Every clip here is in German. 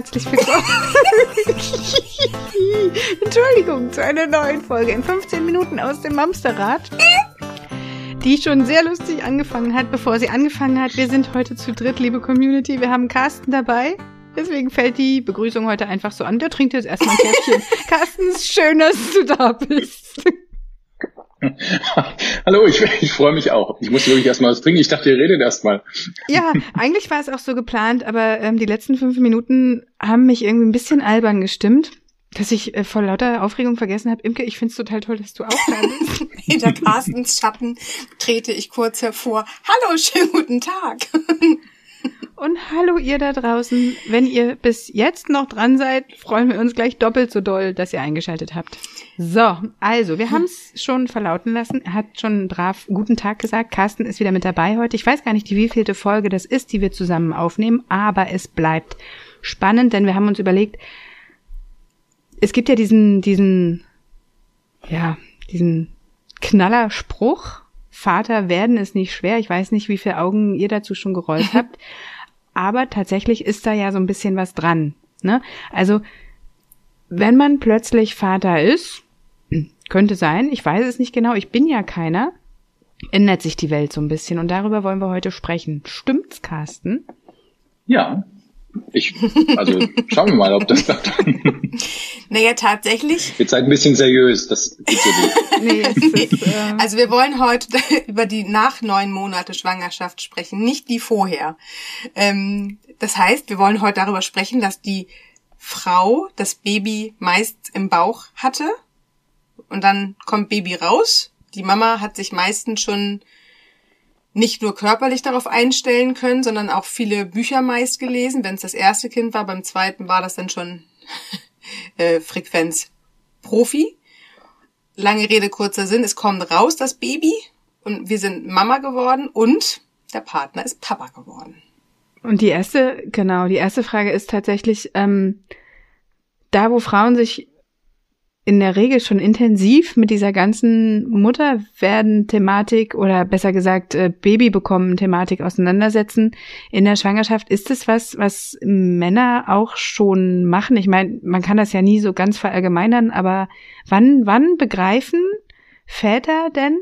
herzlich willkommen. Entschuldigung, zu einer neuen Folge in 15 Minuten aus dem Mamsterrad. Die schon sehr lustig angefangen hat, bevor sie angefangen hat. Wir sind heute zu dritt, liebe Community. Wir haben Carsten dabei. Deswegen fällt die Begrüßung heute einfach so an. Der trinkt jetzt erstmal ein Käffchen. Carsten, schön, dass du da bist. Hallo, ich, ich freue mich auch. Ich musste wirklich erstmal was trinken. Ich dachte, ihr redet erstmal. Ja, eigentlich war es auch so geplant, aber ähm, die letzten fünf Minuten haben mich irgendwie ein bisschen albern gestimmt, dass ich äh, vor lauter Aufregung vergessen habe. Imke, ich find's total toll, dass du auch da bist. Hinter Carstens Schatten trete ich kurz hervor. Hallo, schönen guten Tag. Und hallo ihr da draußen. Wenn ihr bis jetzt noch dran seid, freuen wir uns gleich doppelt so doll, dass ihr eingeschaltet habt. So, also, wir haben es schon verlauten lassen. Er hat schon brav guten Tag gesagt. Carsten ist wieder mit dabei heute. Ich weiß gar nicht, die wievielte Folge das ist, die wir zusammen aufnehmen, aber es bleibt spannend, denn wir haben uns überlegt, es gibt ja diesen, diesen, ja, diesen Knallerspruch. Vater werden ist nicht schwer. Ich weiß nicht, wie viele Augen ihr dazu schon gerollt habt. Aber tatsächlich ist da ja so ein bisschen was dran. Ne? Also, wenn man plötzlich Vater ist, könnte sein, ich weiß es nicht genau, ich bin ja keiner, ändert sich die Welt so ein bisschen und darüber wollen wir heute sprechen. Stimmt's, Carsten? Ja. Ich, also schauen wir mal, ob das klappt. Naja, tatsächlich. Jetzt seid ein bisschen seriös, das geht so nicht. nee, es ist, äh also wir wollen heute über die nach neun Monate Schwangerschaft sprechen, nicht die vorher. Ähm, das heißt, wir wollen heute darüber sprechen, dass die Frau das Baby meist im Bauch hatte und dann kommt Baby raus. Die Mama hat sich meistens schon nicht nur körperlich darauf einstellen können, sondern auch viele Bücher meist gelesen. Wenn es das erste Kind war, beim zweiten war das dann schon äh, Frequenz Profi. Lange Rede, kurzer Sinn, es kommt raus, das Baby, und wir sind Mama geworden und der Partner ist Papa geworden. Und die erste, genau, die erste Frage ist tatsächlich, ähm, da wo Frauen sich in der Regel schon intensiv mit dieser ganzen Mutterwerden-Thematik oder besser gesagt äh, Baby bekommen Thematik auseinandersetzen in der Schwangerschaft. Ist es was, was Männer auch schon machen? Ich meine, man kann das ja nie so ganz verallgemeinern, aber wann, wann begreifen Väter denn?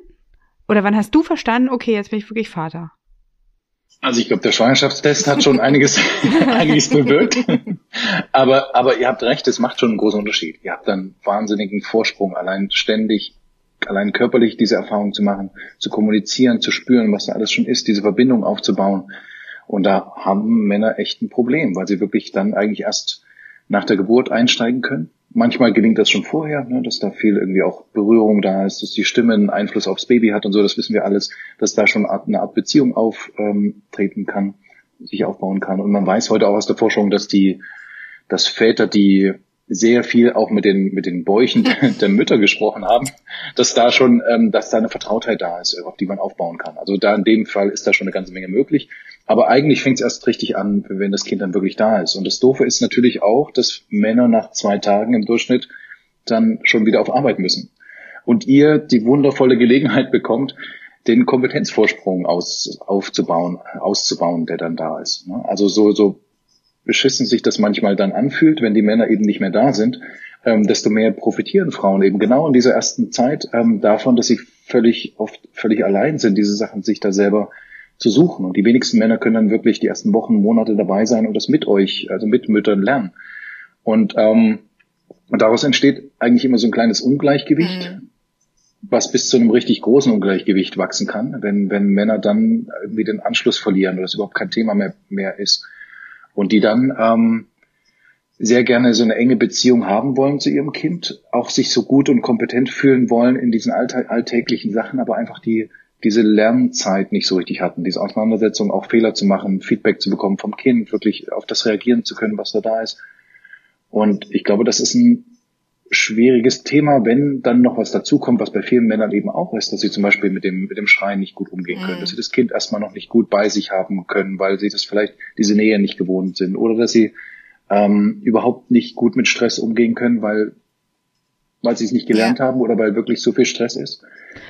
Oder wann hast du verstanden, okay, jetzt bin ich wirklich Vater? Also ich glaube, der Schwangerschaftstest hat schon einiges, einiges bewirkt. aber, aber ihr habt recht, es macht schon einen großen Unterschied. Ihr habt einen wahnsinnigen Vorsprung, allein ständig, allein körperlich diese Erfahrung zu machen, zu kommunizieren, zu spüren, was da alles schon ist, diese Verbindung aufzubauen. Und da haben Männer echt ein Problem, weil sie wirklich dann eigentlich erst nach der Geburt einsteigen können Manchmal gelingt das schon vorher, ne, dass da viel irgendwie auch Berührung da ist, dass die Stimme einen Einfluss aufs Baby hat und so, das wissen wir alles, dass da schon eine Art Beziehung auftreten kann, sich aufbauen kann. Und man weiß heute auch aus der Forschung, dass die, dass Väter, die sehr viel auch mit den mit den Bäuchen der Mütter gesprochen haben, dass da schon, ähm, dass da eine Vertrautheit da ist, auf die man aufbauen kann. Also da in dem Fall ist da schon eine ganze Menge möglich. Aber eigentlich fängt es erst richtig an, wenn das Kind dann wirklich da ist. Und das Doofe ist natürlich auch, dass Männer nach zwei Tagen im Durchschnitt dann schon wieder auf Arbeit müssen. Und ihr die wundervolle Gelegenheit bekommt, den Kompetenzvorsprung aus, aufzubauen, auszubauen, der dann da ist. Ne? Also so, so beschissen sich das manchmal dann anfühlt, wenn die Männer eben nicht mehr da sind, ähm, desto mehr profitieren Frauen eben genau in dieser ersten Zeit ähm, davon, dass sie völlig oft völlig allein sind, diese Sachen sich da selber zu suchen. Und die wenigsten Männer können dann wirklich die ersten Wochen, Monate dabei sein und das mit euch, also mit Müttern lernen. Und, ähm, und daraus entsteht eigentlich immer so ein kleines Ungleichgewicht, mhm. was bis zu einem richtig großen Ungleichgewicht wachsen kann, wenn, wenn Männer dann irgendwie den Anschluss verlieren oder es überhaupt kein Thema mehr, mehr ist. Und die dann ähm, sehr gerne so eine enge Beziehung haben wollen zu ihrem Kind, auch sich so gut und kompetent fühlen wollen in diesen alltäglichen Sachen, aber einfach die diese Lernzeit nicht so richtig hatten, diese Auseinandersetzung, auch Fehler zu machen, Feedback zu bekommen vom Kind, wirklich auf das reagieren zu können, was da da ist. Und ich glaube, das ist ein schwieriges Thema, wenn dann noch was dazukommt, was bei vielen Männern eben auch ist, dass sie zum Beispiel mit dem, mit dem Schreien nicht gut umgehen können, mhm. dass sie das Kind erstmal noch nicht gut bei sich haben können, weil sie das vielleicht diese Nähe nicht gewohnt sind oder dass sie ähm, überhaupt nicht gut mit Stress umgehen können, weil weil sie es nicht gelernt ja. haben oder weil wirklich so viel Stress ist.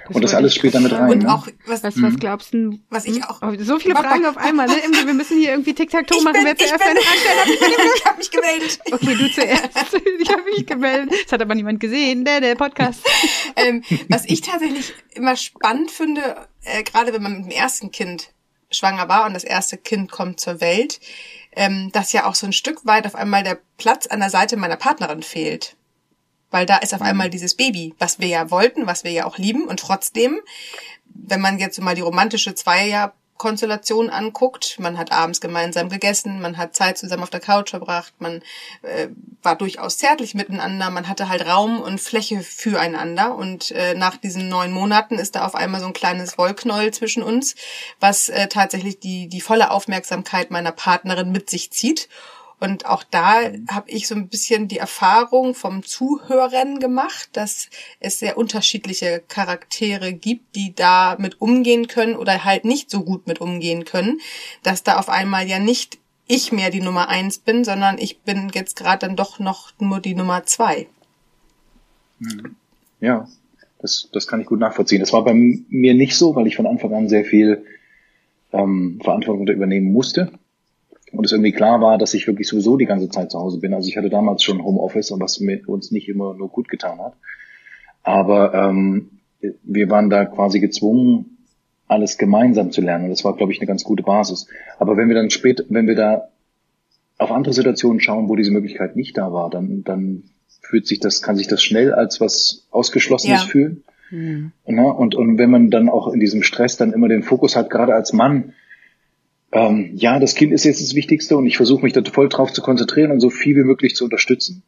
Das und das alles spielt damit rein. Und ne? auch, was, was, was glaubst du? Was ich auch. Oh, so viele Fragen auf einmal, ne? Wir müssen hier irgendwie Tic-Tac-Toe machen. Wer zuerst seine Hand Ich habe mich gemeldet. Okay, du zuerst. Ich habe mich gemeldet. Das hat aber niemand gesehen, der, der Podcast. ähm, was ich tatsächlich immer spannend finde, äh, gerade wenn man mit dem ersten Kind schwanger war und das erste Kind kommt zur Welt, ähm, dass ja auch so ein Stück weit auf einmal der Platz an der Seite meiner Partnerin fehlt. Weil da ist auf mhm. einmal dieses Baby, was wir ja wollten, was wir ja auch lieben. Und trotzdem, wenn man jetzt mal die romantische Zweier Konstellation anguckt. Man hat abends gemeinsam gegessen, man hat Zeit zusammen auf der Couch verbracht, man äh, war durchaus zärtlich miteinander, man hatte halt Raum und Fläche füreinander. Und äh, nach diesen neun Monaten ist da auf einmal so ein kleines Wollknäuel zwischen uns, was äh, tatsächlich die, die volle Aufmerksamkeit meiner Partnerin mit sich zieht. Und auch da habe ich so ein bisschen die Erfahrung vom Zuhören gemacht, dass es sehr unterschiedliche Charaktere gibt, die da mit umgehen können oder halt nicht so gut mit umgehen können, dass da auf einmal ja nicht ich mehr die Nummer eins bin, sondern ich bin jetzt gerade dann doch noch nur die Nummer zwei. Hm. Ja, das, das kann ich gut nachvollziehen. Das war bei mir nicht so, weil ich von Anfang an sehr viel ähm, Verantwortung übernehmen musste und es irgendwie klar war, dass ich wirklich sowieso die ganze Zeit zu Hause bin. Also ich hatte damals schon Homeoffice, was mir uns nicht immer nur gut getan hat. Aber ähm, wir waren da quasi gezwungen, alles gemeinsam zu lernen. Und das war, glaube ich, eine ganz gute Basis. Aber wenn wir dann später, wenn wir da auf andere Situationen schauen, wo diese Möglichkeit nicht da war, dann, dann fühlt sich das, kann sich das schnell als was Ausgeschlossenes ja. fühlen. Mhm. Und, und wenn man dann auch in diesem Stress dann immer den Fokus hat, gerade als Mann, ähm, ja, das Kind ist jetzt das Wichtigste und ich versuche mich da voll drauf zu konzentrieren und so viel wie möglich zu unterstützen.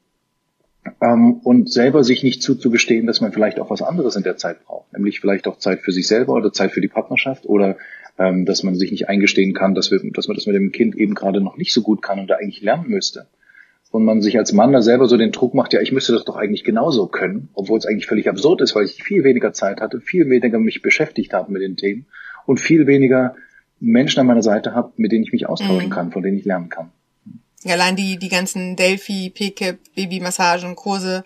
Ähm, und selber sich nicht zuzugestehen, dass man vielleicht auch was anderes in der Zeit braucht, nämlich vielleicht auch Zeit für sich selber oder Zeit für die Partnerschaft oder ähm, dass man sich nicht eingestehen kann, dass, wir, dass man das mit dem Kind eben gerade noch nicht so gut kann und da eigentlich lernen müsste. Und man sich als Mann da selber so den Druck macht, ja, ich müsste das doch eigentlich genauso können, obwohl es eigentlich völlig absurd ist, weil ich viel weniger Zeit hatte, viel weniger mich beschäftigt habe mit den Themen und viel weniger Menschen an meiner Seite habe, mit denen ich mich austauschen mhm. kann, von denen ich lernen kann. Allein die, die ganzen Delphi, PKIP, Babymassagen, Kurse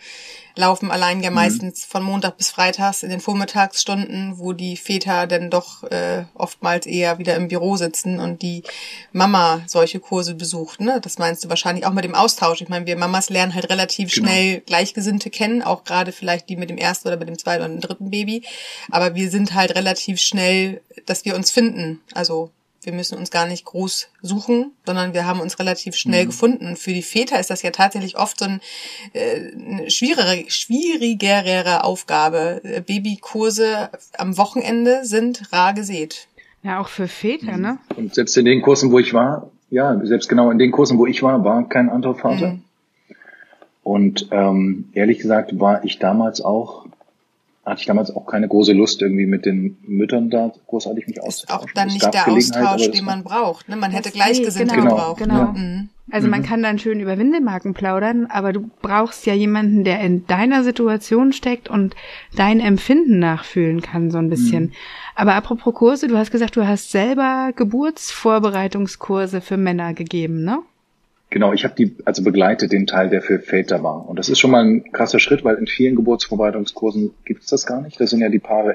laufen allein ja mhm. meistens von Montag bis Freitags in den Vormittagsstunden, wo die Väter dann doch äh, oftmals eher wieder im Büro sitzen und die Mama solche Kurse besucht. Ne? Das meinst du wahrscheinlich auch mit dem Austausch. Ich meine, wir Mamas lernen halt relativ genau. schnell Gleichgesinnte kennen, auch gerade vielleicht die mit dem ersten oder mit dem zweiten oder dem dritten Baby. Aber wir sind halt relativ schnell, dass wir uns finden. Also wir müssen uns gar nicht groß suchen, sondern wir haben uns relativ schnell mhm. gefunden. Für die Väter ist das ja tatsächlich oft so ein, äh, eine schwierigere, schwierigere Aufgabe. Babykurse am Wochenende sind rar gesät. Ja, auch für Väter, ne? Mhm. Und selbst in den Kursen, wo ich war, ja, selbst genau in den Kursen, wo ich war, war kein anderer Vater. Mhm. Und ähm, ehrlich gesagt war ich damals auch hatte ich damals auch keine große Lust, irgendwie mit den Müttern da großartig mich auszutauschen. Auch dann nicht der Austausch, den man braucht. Ne? Man hätte Gleichgesinnte genau, gebraucht. Genau. Ja. Mhm. Also man mhm. kann dann schön über Windelmarken plaudern, aber du brauchst ja jemanden, der in deiner Situation steckt und dein Empfinden nachfühlen kann, so ein bisschen. Mhm. Aber apropos Kurse, du hast gesagt, du hast selber Geburtsvorbereitungskurse für Männer gegeben, ne? Genau, ich habe die also begleitet den Teil, der für Väter war. Und das ist schon mal ein krasser Schritt, weil in vielen Geburtsvorbereitungskursen gibt es das gar nicht. Da sind ja die Paare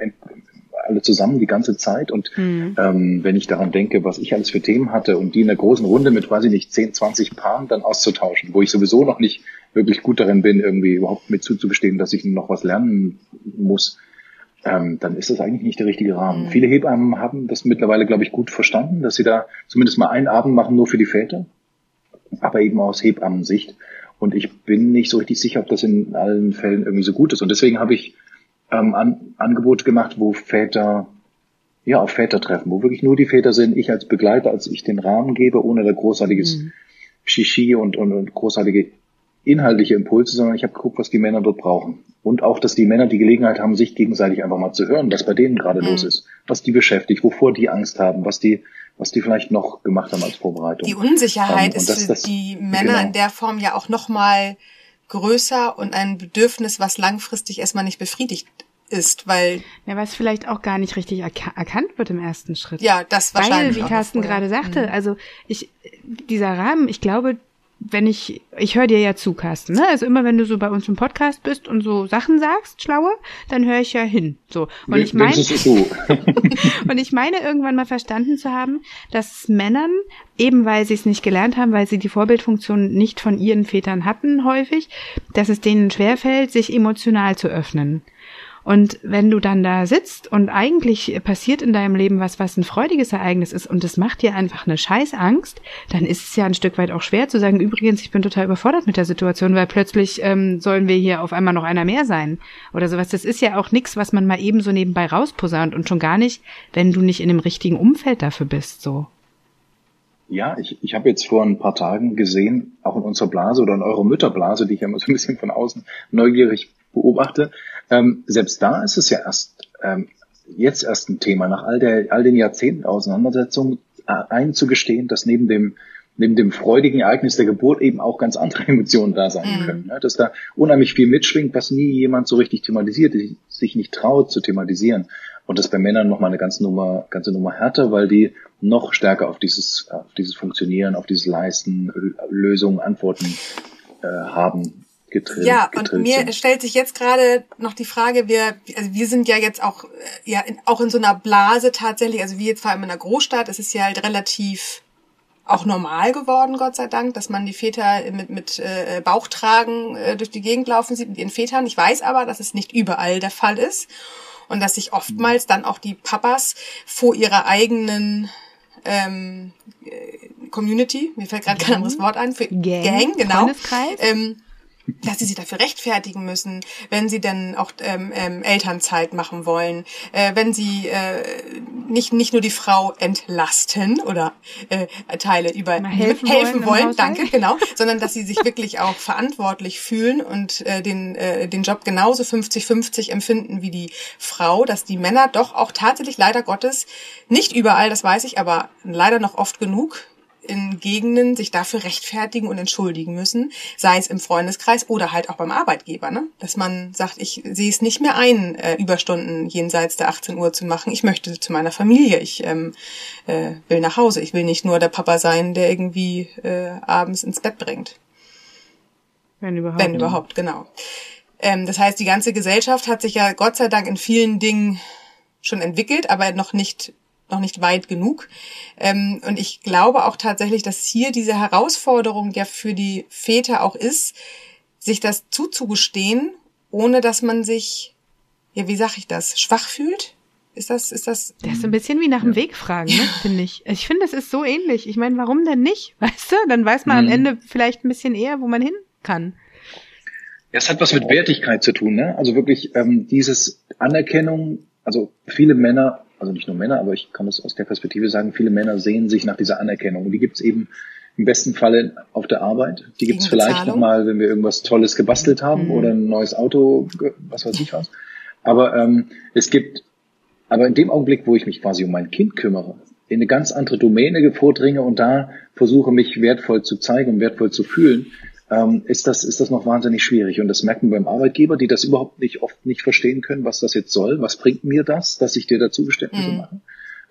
alle zusammen die ganze Zeit. Und mhm. ähm, wenn ich daran denke, was ich alles für Themen hatte und die in der großen Runde mit, weiß ich nicht, 10, 20 Paaren dann auszutauschen, wo ich sowieso noch nicht wirklich gut darin bin, irgendwie überhaupt mit zuzubestehen, dass ich noch was lernen muss, ähm, dann ist das eigentlich nicht der richtige Rahmen. Mhm. Viele Hebammen haben das mittlerweile, glaube ich, gut verstanden, dass sie da zumindest mal einen Abend machen, nur für die Väter aber eben aus Hebammensicht. Und ich bin nicht so richtig sicher, ob das in allen Fällen irgendwie so gut ist. Und deswegen habe ich ähm, an, Angebote gemacht, wo Väter, ja, auf Väter treffen, wo wirklich nur die Väter sind, ich als Begleiter, als ich den Rahmen gebe, ohne da großartiges mhm. Shishi und, und, und großartige inhaltliche Impulse, sondern ich habe geguckt, was die Männer dort brauchen. Und auch, dass die Männer die Gelegenheit haben, sich gegenseitig einfach mal zu hören, was bei denen gerade mhm. los ist, was die beschäftigt, wovor die Angst haben, was die was die vielleicht noch gemacht haben als Vorbereitung. Die Unsicherheit ähm, ist das, für das, die Männer genau. in der Form ja auch noch mal größer und ein Bedürfnis, was langfristig erstmal nicht befriedigt ist, weil ja, was vielleicht auch gar nicht richtig erka erkannt wird im ersten Schritt. Ja, das wahrscheinlich. Weil, wie Carsten gerade sagte, mhm. also ich dieser Rahmen, ich glaube, wenn ich, ich höre dir ja zu, Carsten, ne? Also immer wenn du so bei uns im Podcast bist und so Sachen sagst, schlaue, dann höre ich ja hin. So. Und ich meine, und ich meine irgendwann mal verstanden zu haben, dass Männern, eben weil sie es nicht gelernt haben, weil sie die Vorbildfunktion nicht von ihren Vätern hatten, häufig, dass es denen schwerfällt, sich emotional zu öffnen. Und wenn du dann da sitzt und eigentlich passiert in deinem Leben was, was ein freudiges Ereignis ist und es macht dir einfach eine Scheißangst, dann ist es ja ein Stück weit auch schwer zu sagen, übrigens, ich bin total überfordert mit der Situation, weil plötzlich ähm, sollen wir hier auf einmal noch einer mehr sein oder sowas. Das ist ja auch nichts, was man mal eben so nebenbei rausposaunt und schon gar nicht, wenn du nicht in dem richtigen Umfeld dafür bist, so. Ja, ich, ich habe jetzt vor ein paar Tagen gesehen, auch in unserer Blase oder in eurer Mütterblase, die ich ja immer so ein bisschen von außen neugierig beobachte, ähm, selbst da ist es ja erst ähm, jetzt erst ein Thema, nach all, der, all den Jahrzehnten Auseinandersetzung äh, einzugestehen, dass neben dem neben dem freudigen Ereignis der Geburt eben auch ganz andere Emotionen da sein mhm. können. Ne? Dass da unheimlich viel mitschwingt, was nie jemand so richtig thematisiert, sich nicht traut zu thematisieren. Und das bei Männern nochmal eine ganze Nummer, ganze Nummer härter, weil die noch stärker auf dieses, auf dieses Funktionieren, auf dieses Leisten, Lösungen, Antworten äh, haben getrillt. Ja, getrillt und mir sind. stellt sich jetzt gerade noch die Frage, wir, also wir sind ja jetzt auch, äh, ja, in, auch in so einer Blase tatsächlich, also wie jetzt vor allem in einer Großstadt, es ist ja halt relativ auch normal geworden, Gott sei Dank, dass man die Väter mit, mit äh, Bauchtragen äh, durch die Gegend laufen sieht mit ihren Vätern. Ich weiß aber, dass es nicht überall der Fall ist und dass sich oftmals dann auch die Papas vor ihrer eigenen ähm, äh, Community, mir fällt gerade kein anderes Wort ein, für Gang, Gang genau, ähm, dass sie sich dafür rechtfertigen müssen, wenn sie denn auch ähm, ähm, Elternzeit machen wollen, äh, wenn sie äh, nicht nicht nur die Frau entlasten oder äh, Teile über helfen, helfen wollen, wollen danke, genau, sondern dass sie sich wirklich auch verantwortlich fühlen und äh, den äh, den Job genauso 50-50 empfinden wie die Frau, dass die Männer doch auch tatsächlich leider Gottes nicht überall, das weiß ich, aber leider noch oft genug in Gegenden sich dafür rechtfertigen und entschuldigen müssen, sei es im Freundeskreis oder halt auch beim Arbeitgeber, ne? Dass man sagt, ich sehe es nicht mehr ein, äh, Überstunden jenseits der 18 Uhr zu machen. Ich möchte zu meiner Familie, ich ähm, äh, will nach Hause. Ich will nicht nur der Papa sein, der irgendwie äh, abends ins Bett bringt. Wenn überhaupt. Wenn überhaupt, genau. Ähm, das heißt, die ganze Gesellschaft hat sich ja Gott sei Dank in vielen Dingen schon entwickelt, aber noch nicht noch nicht weit genug. Ähm, und ich glaube auch tatsächlich, dass hier diese Herausforderung ja für die Väter auch ist, sich das zuzugestehen, ohne dass man sich, ja, wie sag ich das, schwach fühlt? Ist das, ist das? Das ist ein bisschen wie nach dem Weg fragen, ne, finde ich. Ich finde, es ist so ähnlich. Ich meine, warum denn nicht? Weißt du? Dann weiß man mhm. am Ende vielleicht ein bisschen eher, wo man hin kann. Es hat was mit Wertigkeit zu tun, ne? Also wirklich ähm, dieses Anerkennung, also viele Männer also nicht nur Männer, aber ich kann es aus der Perspektive sagen, viele Männer sehen sich nach dieser Anerkennung. Und die gibt es eben im besten Falle auf der Arbeit. Die gibt es vielleicht nochmal, wenn wir irgendwas Tolles gebastelt haben mhm. oder ein neues Auto, was weiß ich was. Aber ähm, es gibt, aber in dem Augenblick, wo ich mich quasi um mein Kind kümmere, in eine ganz andere Domäne vordringe und da versuche, mich wertvoll zu zeigen und wertvoll zu fühlen, ähm, ist, das, ist das noch wahnsinnig schwierig. Und das merken wir beim Arbeitgeber, die das überhaupt nicht oft nicht verstehen können, was das jetzt soll. Was bringt mir das, dass ich dir dazu Geständnisse mhm. mache?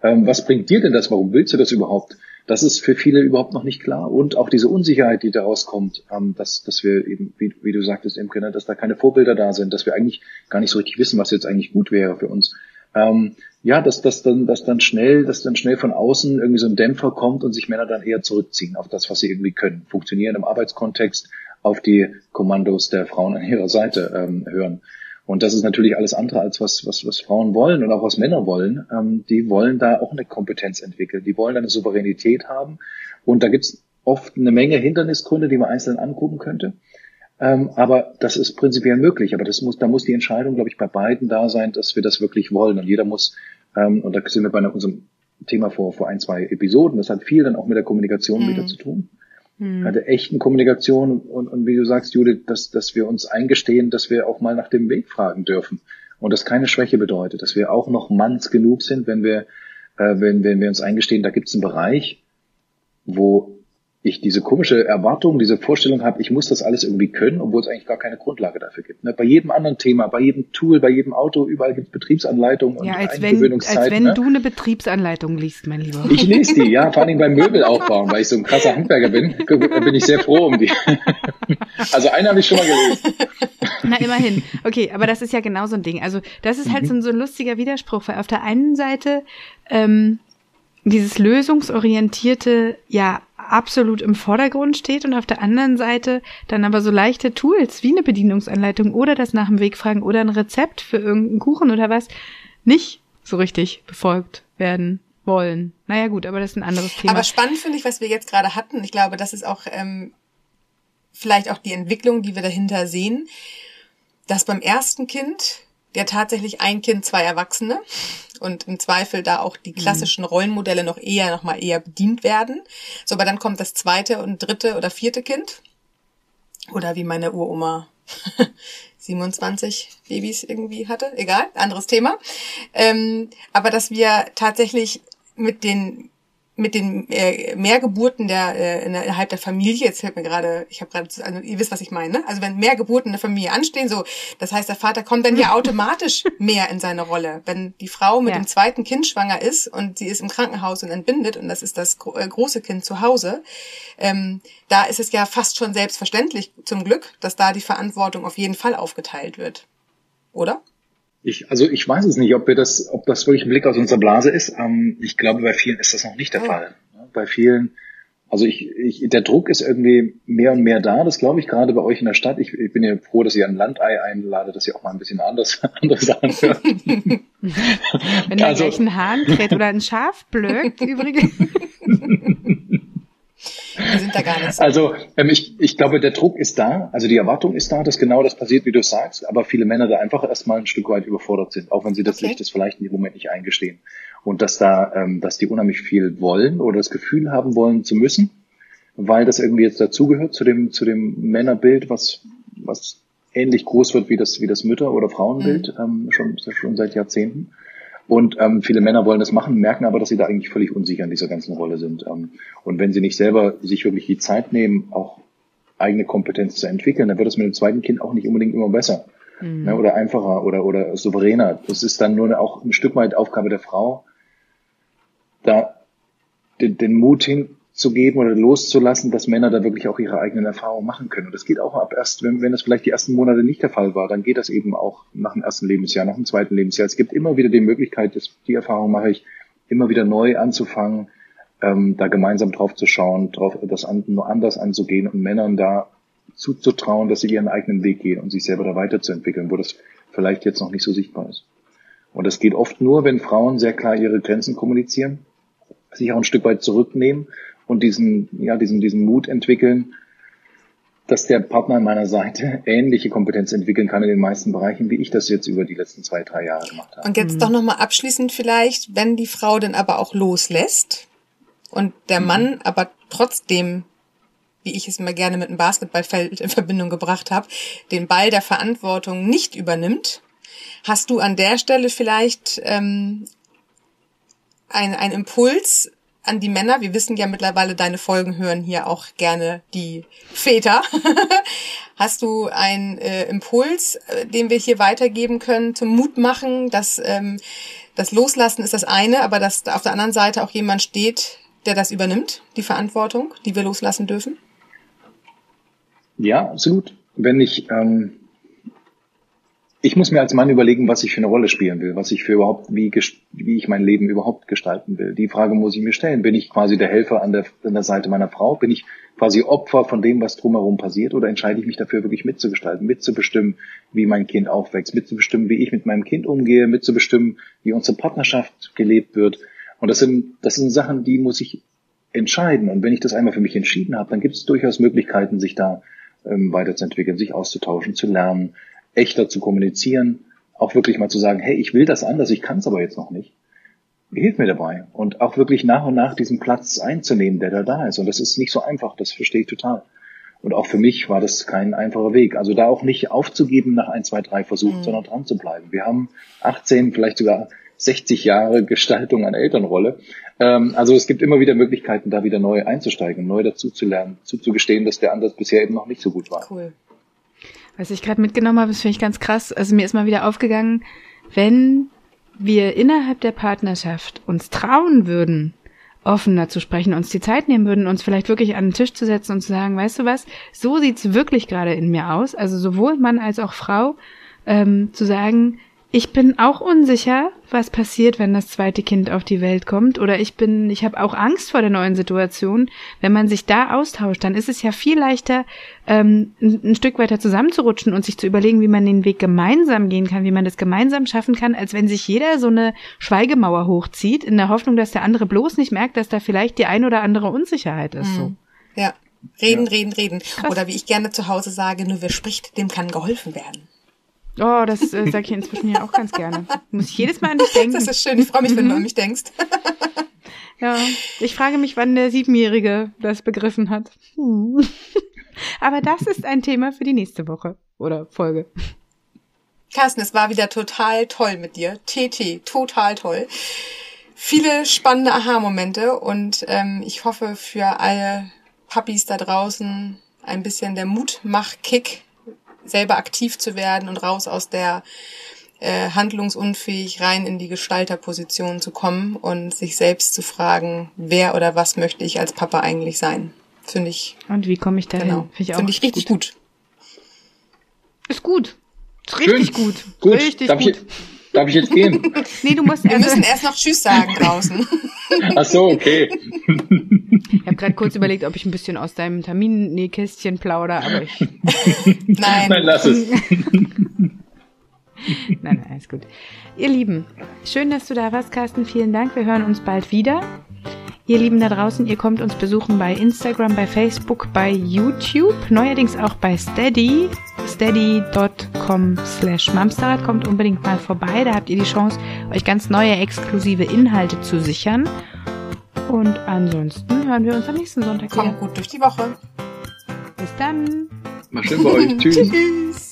Ähm, was bringt dir denn das? Warum willst du das überhaupt? Das ist für viele überhaupt noch nicht klar. Und auch diese Unsicherheit, die daraus kommt, ähm, dass, dass wir eben, wie, wie du sagtest, Imke, dass da keine Vorbilder da sind, dass wir eigentlich gar nicht so richtig wissen, was jetzt eigentlich gut wäre für uns. Ähm, ja, dass, dass dann, dass dann schnell, dass dann schnell von außen irgendwie so ein Dämpfer kommt und sich Männer dann eher zurückziehen auf das, was sie irgendwie können, funktionieren im Arbeitskontext, auf die Kommandos der Frauen an ihrer Seite ähm, hören. Und das ist natürlich alles andere als was, was, was Frauen wollen und auch was Männer wollen. Ähm, die wollen da auch eine Kompetenz entwickeln. Die wollen eine Souveränität haben. Und da gibt's oft eine Menge Hindernisgründe, die man einzeln angucken könnte. Ähm, aber das ist prinzipiell möglich. Aber das muss, da muss die Entscheidung, glaube ich, bei beiden da sein, dass wir das wirklich wollen. Und jeder muss, ähm, und da sind wir bei unserem Thema vor, vor ein, zwei Episoden, das hat viel dann auch mit der Kommunikation mhm. wieder zu tun. Mhm. Der echten Kommunikation und, und wie du sagst, Judith, dass, dass wir uns eingestehen, dass wir auch mal nach dem Weg fragen dürfen. Und das keine Schwäche bedeutet, dass wir auch noch manns genug sind, wenn wir, äh, wenn, wenn wir uns eingestehen, da gibt es einen Bereich, wo ich diese komische Erwartung, diese Vorstellung habe, ich muss das alles irgendwie können, obwohl es eigentlich gar keine Grundlage dafür gibt. Ne? Bei jedem anderen Thema, bei jedem Tool, bei jedem Auto, überall gibt es Betriebsanleitungen ja, und als wenn, als wenn ne? du eine Betriebsanleitung liest, mein Lieber. Ich lese die, ja, vor allem beim Möbelaufbauen, weil ich so ein krasser Handwerker bin, bin ich sehr froh um die. also eine habe ich schon mal gelesen. Na, immerhin. Okay, aber das ist ja genau so ein Ding. Also das ist halt mhm. so, ein, so ein lustiger Widerspruch, weil auf der einen Seite ähm, dieses lösungsorientierte ja absolut im Vordergrund steht und auf der anderen Seite dann aber so leichte Tools wie eine Bedienungsanleitung oder das nach dem Weg fragen oder ein Rezept für irgendeinen Kuchen oder was nicht so richtig befolgt werden wollen. Naja gut, aber das ist ein anderes Thema. Aber spannend finde ich, was wir jetzt gerade hatten. Ich glaube, das ist auch ähm, vielleicht auch die Entwicklung, die wir dahinter sehen, dass beim ersten Kind ja tatsächlich ein Kind, zwei Erwachsene und im Zweifel da auch die klassischen mhm. Rollenmodelle noch eher, noch mal eher bedient werden. So, aber dann kommt das zweite und dritte oder vierte Kind. Oder wie meine Uroma 27 Babys irgendwie hatte. Egal, anderes Thema. Ähm, aber dass wir tatsächlich mit den mit den äh, Mehrgeburten der äh, innerhalb der Familie, jetzt fällt mir gerade, ich habe gerade, also ihr wisst, was ich meine, ne? also wenn mehr Geburten in der Familie anstehen, so, das heißt, der Vater kommt dann ja automatisch mehr in seine Rolle. Wenn die Frau mit ja. dem zweiten Kind schwanger ist und sie ist im Krankenhaus und entbindet und das ist das äh, große Kind zu Hause, ähm, da ist es ja fast schon selbstverständlich zum Glück, dass da die Verantwortung auf jeden Fall aufgeteilt wird, oder? Ich, also ich weiß es nicht, ob wir das, ob das wirklich ein Blick aus unserer Blase ist. Ähm, ich glaube, bei vielen ist das noch nicht der oh. Fall. Bei vielen, also ich, ich, der Druck ist irgendwie mehr und mehr da. Das glaube ich gerade bei euch in der Stadt. Ich, ich bin ja froh, dass ihr ein Landei einladet, dass ihr auch mal ein bisschen anders, andere Sachen hört. Wenn ihr also, gleich einen Hahn kräht oder ein Schaf blökt, übrigens. Wir sind da gar nicht so. Also ähm, ich, ich glaube, der Druck ist da, also die Erwartung ist da, dass genau das passiert, wie du sagst, aber viele Männer da einfach erstmal ein Stück weit überfordert sind, auch wenn sie das okay. Licht das vielleicht in dem Moment nicht eingestehen. Und dass da, ähm, dass die unheimlich viel wollen oder das Gefühl haben wollen zu müssen, weil das irgendwie jetzt dazugehört zu dem, zu dem Männerbild, was, was ähnlich groß wird wie das, wie das Mütter- oder Frauenbild, mhm. ähm, schon, schon seit Jahrzehnten. Und ähm, viele Männer wollen das machen, merken aber, dass sie da eigentlich völlig unsicher in dieser ganzen Rolle sind. Ähm, und wenn sie nicht selber sich wirklich die Zeit nehmen, auch eigene Kompetenz zu entwickeln, dann wird es mit dem zweiten Kind auch nicht unbedingt immer besser. Mhm. Ne, oder einfacher oder, oder souveräner. Das ist dann nur auch ein Stück weit Aufgabe der Frau, da den, den Mut hin, zu geben oder loszulassen, dass Männer da wirklich auch ihre eigenen Erfahrungen machen können. Und das geht auch ab erst, wenn, wenn das vielleicht die ersten Monate nicht der Fall war, dann geht das eben auch nach dem ersten Lebensjahr, nach dem zweiten Lebensjahr. Es gibt immer wieder die Möglichkeit, dass die Erfahrung mache ich, immer wieder neu anzufangen, ähm, da gemeinsam drauf zu schauen, drauf, das an, nur anders anzugehen und Männern da zuzutrauen, dass sie ihren eigenen Weg gehen und sich selber da weiterzuentwickeln, wo das vielleicht jetzt noch nicht so sichtbar ist. Und das geht oft nur, wenn Frauen sehr klar ihre Grenzen kommunizieren, sich auch ein Stück weit zurücknehmen und diesen, ja, diesen, diesen Mut entwickeln, dass der Partner an meiner Seite ähnliche Kompetenz entwickeln kann in den meisten Bereichen, wie ich das jetzt über die letzten zwei, drei Jahre gemacht habe. Und jetzt mhm. doch nochmal abschließend vielleicht, wenn die Frau dann aber auch loslässt und der mhm. Mann aber trotzdem, wie ich es immer gerne mit einem Basketballfeld in Verbindung gebracht habe, den Ball der Verantwortung nicht übernimmt, hast du an der Stelle vielleicht ähm, ein, ein Impuls, an die Männer. Wir wissen ja mittlerweile, deine Folgen hören hier auch gerne die Väter. Hast du einen äh, Impuls, äh, den wir hier weitergeben können, zum Mut machen, dass ähm, das Loslassen ist das eine, aber dass da auf der anderen Seite auch jemand steht, der das übernimmt, die Verantwortung, die wir loslassen dürfen? Ja, absolut. Wenn ich ähm, ich muss mir als Mann überlegen, was ich für eine Rolle spielen will, was ich für überhaupt, wie, wie ich mein Leben überhaupt gestalten will. Die Frage muss ich mir stellen. Bin ich quasi der Helfer an der, an der Seite meiner Frau? Bin ich quasi Opfer von dem, was drumherum passiert? Oder entscheide ich mich dafür, wirklich mitzugestalten, mitzubestimmen, wie mein Kind aufwächst, mitzubestimmen, wie ich mit meinem Kind umgehe, mitzubestimmen, wie unsere Partnerschaft gelebt wird? Und das sind, das sind Sachen, die muss ich entscheiden. Und wenn ich das einmal für mich entschieden habe, dann gibt es durchaus Möglichkeiten, sich da ähm, weiterzuentwickeln, sich auszutauschen, zu lernen, echter zu kommunizieren, auch wirklich mal zu sagen, hey, ich will das anders, ich kann es aber jetzt noch nicht. Hilf mir dabei und auch wirklich nach und nach diesen Platz einzunehmen, der da da ist. Und das ist nicht so einfach, das verstehe ich total. Und auch für mich war das kein einfacher Weg. Also da auch nicht aufzugeben nach ein, zwei, drei Versuchen, mhm. sondern dran zu bleiben. Wir haben 18, vielleicht sogar 60 Jahre Gestaltung einer Elternrolle. Ähm, also es gibt immer wieder Möglichkeiten, da wieder neu einzusteigen, neu dazu zu lernen, zuzugestehen, dass der Ansatz bisher eben noch nicht so gut war. Cool. Was ich gerade mitgenommen habe, das finde ich ganz krass. Also mir ist mal wieder aufgegangen, wenn wir innerhalb der Partnerschaft uns trauen würden, offener zu sprechen, uns die Zeit nehmen würden, uns vielleicht wirklich an den Tisch zu setzen und zu sagen, weißt du was, so sieht's wirklich gerade in mir aus. Also sowohl Mann als auch Frau, ähm, zu sagen, ich bin auch unsicher, was passiert, wenn das zweite Kind auf die Welt kommt. Oder ich bin, ich habe auch Angst vor der neuen Situation. Wenn man sich da austauscht, dann ist es ja viel leichter, ähm, ein, ein, Stück weiter zusammenzurutschen und sich zu überlegen, wie man den Weg gemeinsam gehen kann, wie man das gemeinsam schaffen kann, als wenn sich jeder so eine Schweigemauer hochzieht, in der Hoffnung, dass der andere bloß nicht merkt, dass da vielleicht die ein oder andere Unsicherheit ist. So. Mhm. Ja. Reden, ja. reden, reden. Krass. Oder wie ich gerne zu Hause sage, nur wer spricht, dem kann geholfen werden. Oh, das äh, sage ich inzwischen ja auch ganz gerne. Muss ich jedes Mal an dich denken. Das ist schön. Ich freue mich, wenn du an mich denkst. ja, ich frage mich, wann der Siebenjährige das begriffen hat. Hm. Aber das ist ein Thema für die nächste Woche oder Folge. Carsten, es war wieder total toll mit dir. TT, total toll. Viele spannende Aha-Momente und ähm, ich hoffe für alle Puppies da draußen ein bisschen der Mutmach-Kick selber aktiv zu werden und raus aus der äh, handlungsunfähig rein in die Gestalterposition zu kommen und sich selbst zu fragen, wer oder was möchte ich als Papa eigentlich sein. Finde ich. Und wie komme ich dahin? Genau. Finde ich, Find ich richtig gut. gut. Ist gut. Ist richtig Schön. gut. gut. Richtig Darf gut. Ich, darf ich jetzt gehen? nee, du musst. Wir müssen erst noch Tschüss sagen draußen. Ach so, okay. Ich habe gerade kurz überlegt, ob ich ein bisschen aus deinem Terminnähkästchen plaudere, aber ich. Nein. Nein, lass es. nein, nein, alles gut. Ihr Lieben, schön, dass du da warst, Carsten. Vielen Dank. Wir hören uns bald wieder. Ihr Lieben da draußen, ihr kommt uns besuchen bei Instagram, bei Facebook, bei YouTube, neuerdings auch bei Steady, steady.com slash Mamsterrad. Kommt unbedingt mal vorbei, da habt ihr die Chance, euch ganz neue exklusive Inhalte zu sichern. Und ansonsten hören wir uns am nächsten Sonntag wieder. Kommt gut durch die Woche. Bis dann. Mal schön bei euch. Tschüss. Tschüss.